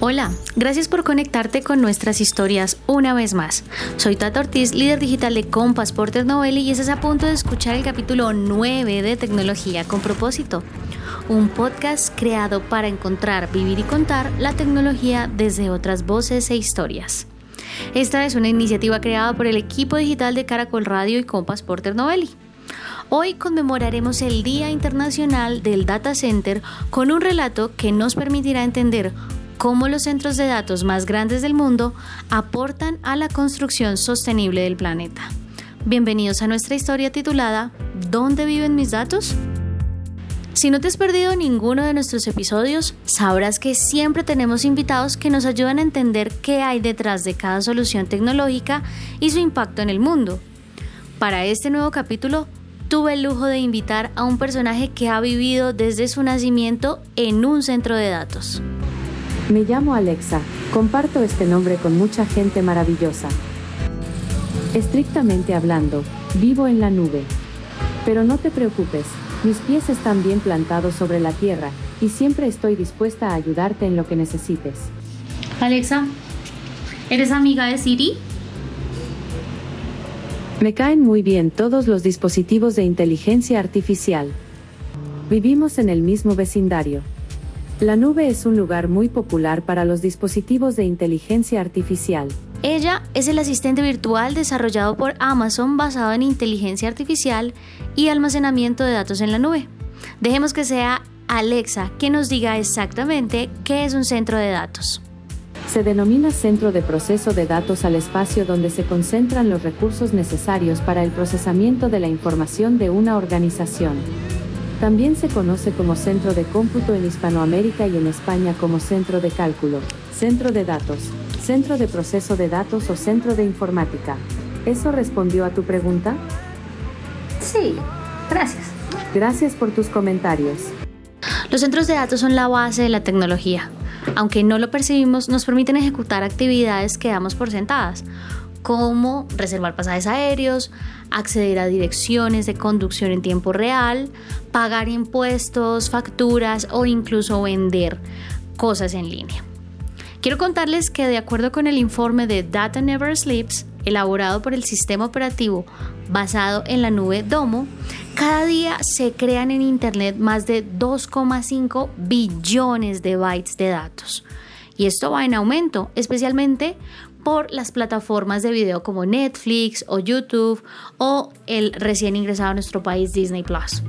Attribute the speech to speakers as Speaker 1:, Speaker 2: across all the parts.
Speaker 1: Hola, gracias por conectarte con nuestras historias una vez más. Soy Tata Ortiz, líder digital de Compass Porter Novelli y estás a punto de escuchar el capítulo 9 de Tecnología con propósito, un podcast creado para encontrar, vivir y contar la tecnología desde otras voces e historias. Esta es una iniciativa creada por el equipo digital de Caracol Radio y Compass Porter Novelli. Hoy conmemoraremos el Día Internacional del Data Center con un relato que nos permitirá entender cómo los centros de datos más grandes del mundo aportan a la construcción sostenible del planeta. Bienvenidos a nuestra historia titulada ¿Dónde viven mis datos? Si no te has perdido ninguno de nuestros episodios, sabrás que siempre tenemos invitados que nos ayudan a entender qué hay detrás de cada solución tecnológica y su impacto en el mundo. Para este nuevo capítulo, tuve el lujo de invitar a un personaje que ha vivido desde su nacimiento en un centro de datos.
Speaker 2: Me llamo Alexa, comparto este nombre con mucha gente maravillosa. Estrictamente hablando, vivo en la nube. Pero no te preocupes, mis pies están bien plantados sobre la tierra, y siempre estoy dispuesta a ayudarte en lo que necesites.
Speaker 1: Alexa, ¿eres amiga de Siri?
Speaker 2: Me caen muy bien todos los dispositivos de inteligencia artificial. Vivimos en el mismo vecindario. La nube es un lugar muy popular para los dispositivos de inteligencia artificial.
Speaker 1: Ella es el asistente virtual desarrollado por Amazon basado en inteligencia artificial y almacenamiento de datos en la nube. Dejemos que sea Alexa quien nos diga exactamente qué es un centro de datos.
Speaker 2: Se denomina centro de proceso de datos al espacio donde se concentran los recursos necesarios para el procesamiento de la información de una organización. También se conoce como centro de cómputo en Hispanoamérica y en España como centro de cálculo, centro de datos, centro de proceso de datos o centro de informática. ¿Eso respondió a tu pregunta?
Speaker 1: Sí, gracias.
Speaker 2: Gracias por tus comentarios.
Speaker 1: Los centros de datos son la base de la tecnología. Aunque no lo percibimos, nos permiten ejecutar actividades que damos por sentadas, como reservar pasajes aéreos, acceder a direcciones de conducción en tiempo real, pagar impuestos, facturas o incluso vender cosas en línea. Quiero contarles que de acuerdo con el informe de Data Never Sleeps, elaborado por el sistema operativo basado en la nube Domo, cada día se crean en Internet más de 2,5 billones de bytes de datos. Y esto va en aumento, especialmente por las plataformas de video como Netflix o YouTube o el recién ingresado a nuestro país Disney Plus.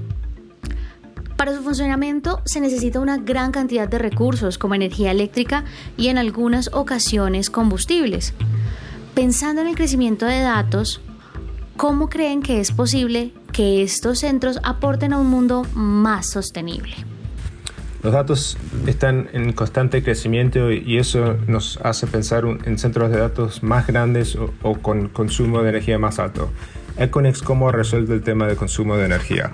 Speaker 1: Para su funcionamiento se necesita una gran cantidad de recursos como energía eléctrica y en algunas ocasiones combustibles. Pensando en el crecimiento de datos, ¿cómo creen que es posible que estos centros aporten a un mundo más sostenible?
Speaker 3: Los datos están en constante crecimiento y eso nos hace pensar en centros de datos más grandes o, con consumo de energía más alto. Econex, ¿cómo resuelve el tema de consumo de energía?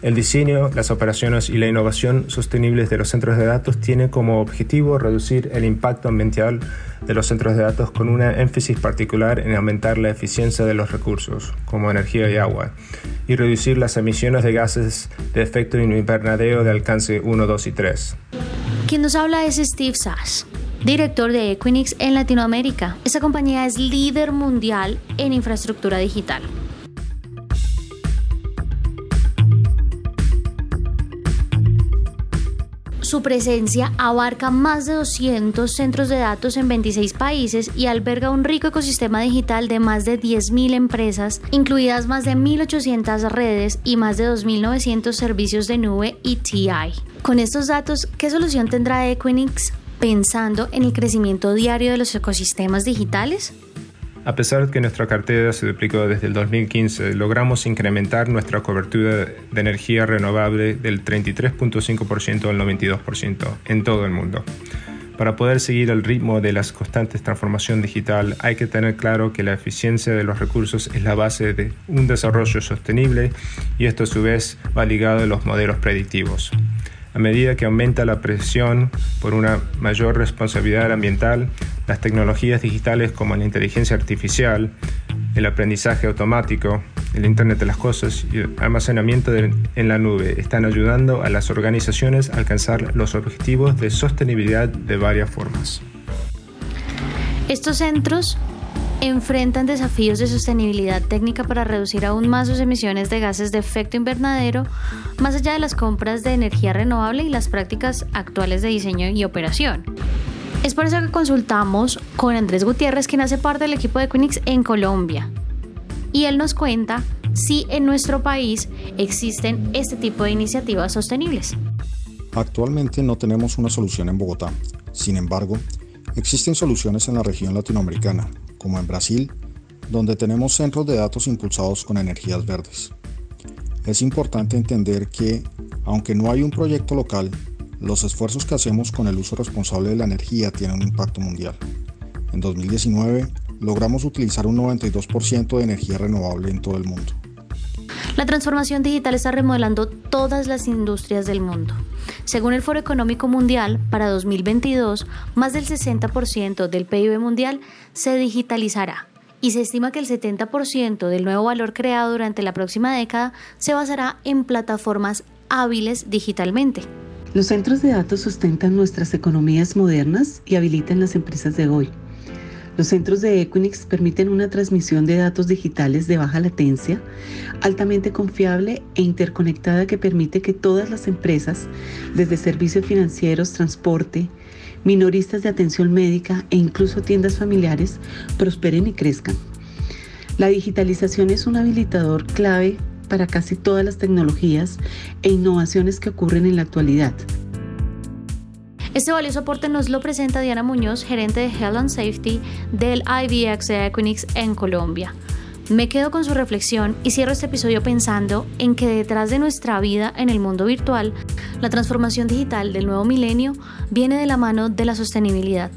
Speaker 3: El diseño, las operaciones y la innovación sostenibles de los centros de datos tiene como objetivo reducir el impacto ambiental de los centros de datos con un énfasis particular en aumentar la eficiencia de los recursos, como energía y agua, y reducir las emisiones de gases de efecto invernadero de alcance 1, 2 y 3.
Speaker 1: Quien nos habla es Steve Sass, director de Equinix en Latinoamérica. Esta compañía es líder mundial en infraestructura digital. Su presencia abarca más de 200 centros de datos en 26 países y alberga un rico ecosistema digital de más de 10.000 empresas, incluidas más de 1.800 redes y más de 2.900 servicios de nube y TI. Con estos datos, ¿qué solución tendrá Equinix pensando en el crecimiento diario de los ecosistemas digitales?
Speaker 3: A pesar de que nuestra cartera se duplicó desde el 2015, logramos incrementar nuestra cobertura de energía renovable del 33.5% al 92% en todo el mundo. Para poder seguir el ritmo de las constantes transformación digital hay que tener claro que la eficiencia de los recursos es la base de un desarrollo sostenible y esto a su vez va ligado a los modelos predictivos. A medida que aumenta la presión por una mayor responsabilidad ambiental, Las tecnologías digitales como la inteligencia artificial, el aprendizaje automático, el Internet de las Cosas y el almacenamiento en la nube están ayudando a las organizaciones a alcanzar los objetivos de sostenibilidad de varias formas.
Speaker 1: Estos centros enfrentan desafíos de sostenibilidad técnica para reducir aún más sus emisiones de gases de efecto invernadero, más allá de las compras de energía renovable y las prácticas actuales de diseño y operación. Es por eso que consultamos con Andrés Gutiérrez, quien hace parte del equipo de Equinix en Colombia. Y él nos cuenta si en nuestro país existen este tipo de iniciativas sostenibles.
Speaker 4: Actualmente no tenemos una solución en Bogotá. Sin embargo, existen soluciones en la región latinoamericana, como en Brasil, donde tenemos centros de datos impulsados con energías verdes. Es importante entender que, aunque no hay un proyecto local, los esfuerzos que hacemos con el uso responsable de la energía tienen un impacto mundial. En 2019 logramos utilizar un 92% de energía renovable en todo el mundo.
Speaker 1: La transformación digital está remodelando todas las industrias del mundo. Según el Foro Económico Mundial, para 2022, más del 60% del PIB mundial se digitalizará y se estima que el 70% del nuevo valor creado durante la próxima década se basará en plataformas hábiles digitalmente.
Speaker 5: Los centros de datos sustentan nuestras economías modernas y habilitan las empresas de hoy. Los centros de Equinix permiten una transmisión de datos digitales de baja latencia, altamente confiable e interconectada que permite que todas las empresas, desde servicios financieros, transporte, minoristas de atención médica e incluso tiendas familiares, prosperen y crezcan. La digitalización es un habilitador clave para casi todas las tecnologías e innovaciones que ocurren en la actualidad.
Speaker 1: Este valioso aporte nos lo presenta Diana Muñoz, gerente de Health and Safety del IBX de Equinix en Colombia. Me quedo con su reflexión y cierro este episodio pensando en que detrás de nuestra vida en el mundo virtual, la transformación digital del nuevo milenio viene de la mano de la sostenibilidad.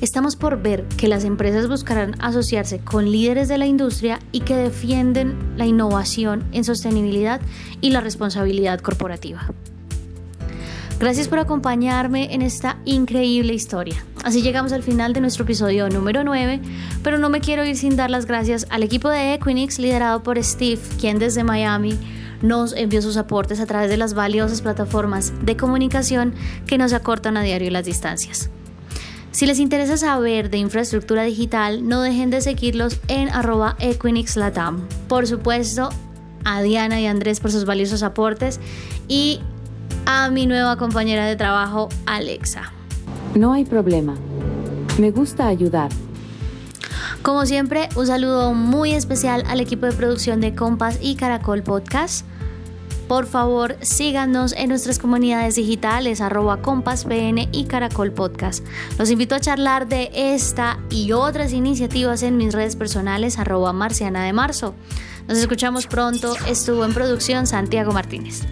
Speaker 1: Estamos por ver que las empresas buscarán asociarse con líderes de la industria y que defienden la innovación en sostenibilidad y la responsabilidad corporativa. Gracias por acompañarme en esta increíble historia. Así llegamos al final de nuestro episodio número 9, pero no me quiero ir sin dar las gracias al equipo de Equinix liderado por Steve, quien desde Miami nos envió sus aportes a través de las valiosas plataformas de comunicación que nos acortan a diario las distancias. Si les interesa saber de infraestructura digital, no dejen de seguirlos en arroba Equinix Por supuesto, a Diana y Andrés por sus valiosos aportes y a mi nueva compañera de trabajo, Alexa.
Speaker 2: No hay problema. Me gusta ayudar.
Speaker 1: Como siempre, un saludo muy especial al equipo de producción de Compass y Caracol Podcast. Por favor, síganos en nuestras comunidades digitales, arroba PN y Caracol Podcast. Los invito a charlar de esta y otras iniciativas en mis redes personales, arroba Marciana de Marzo. Nos escuchamos pronto. Estuvo en producción Santiago Martínez.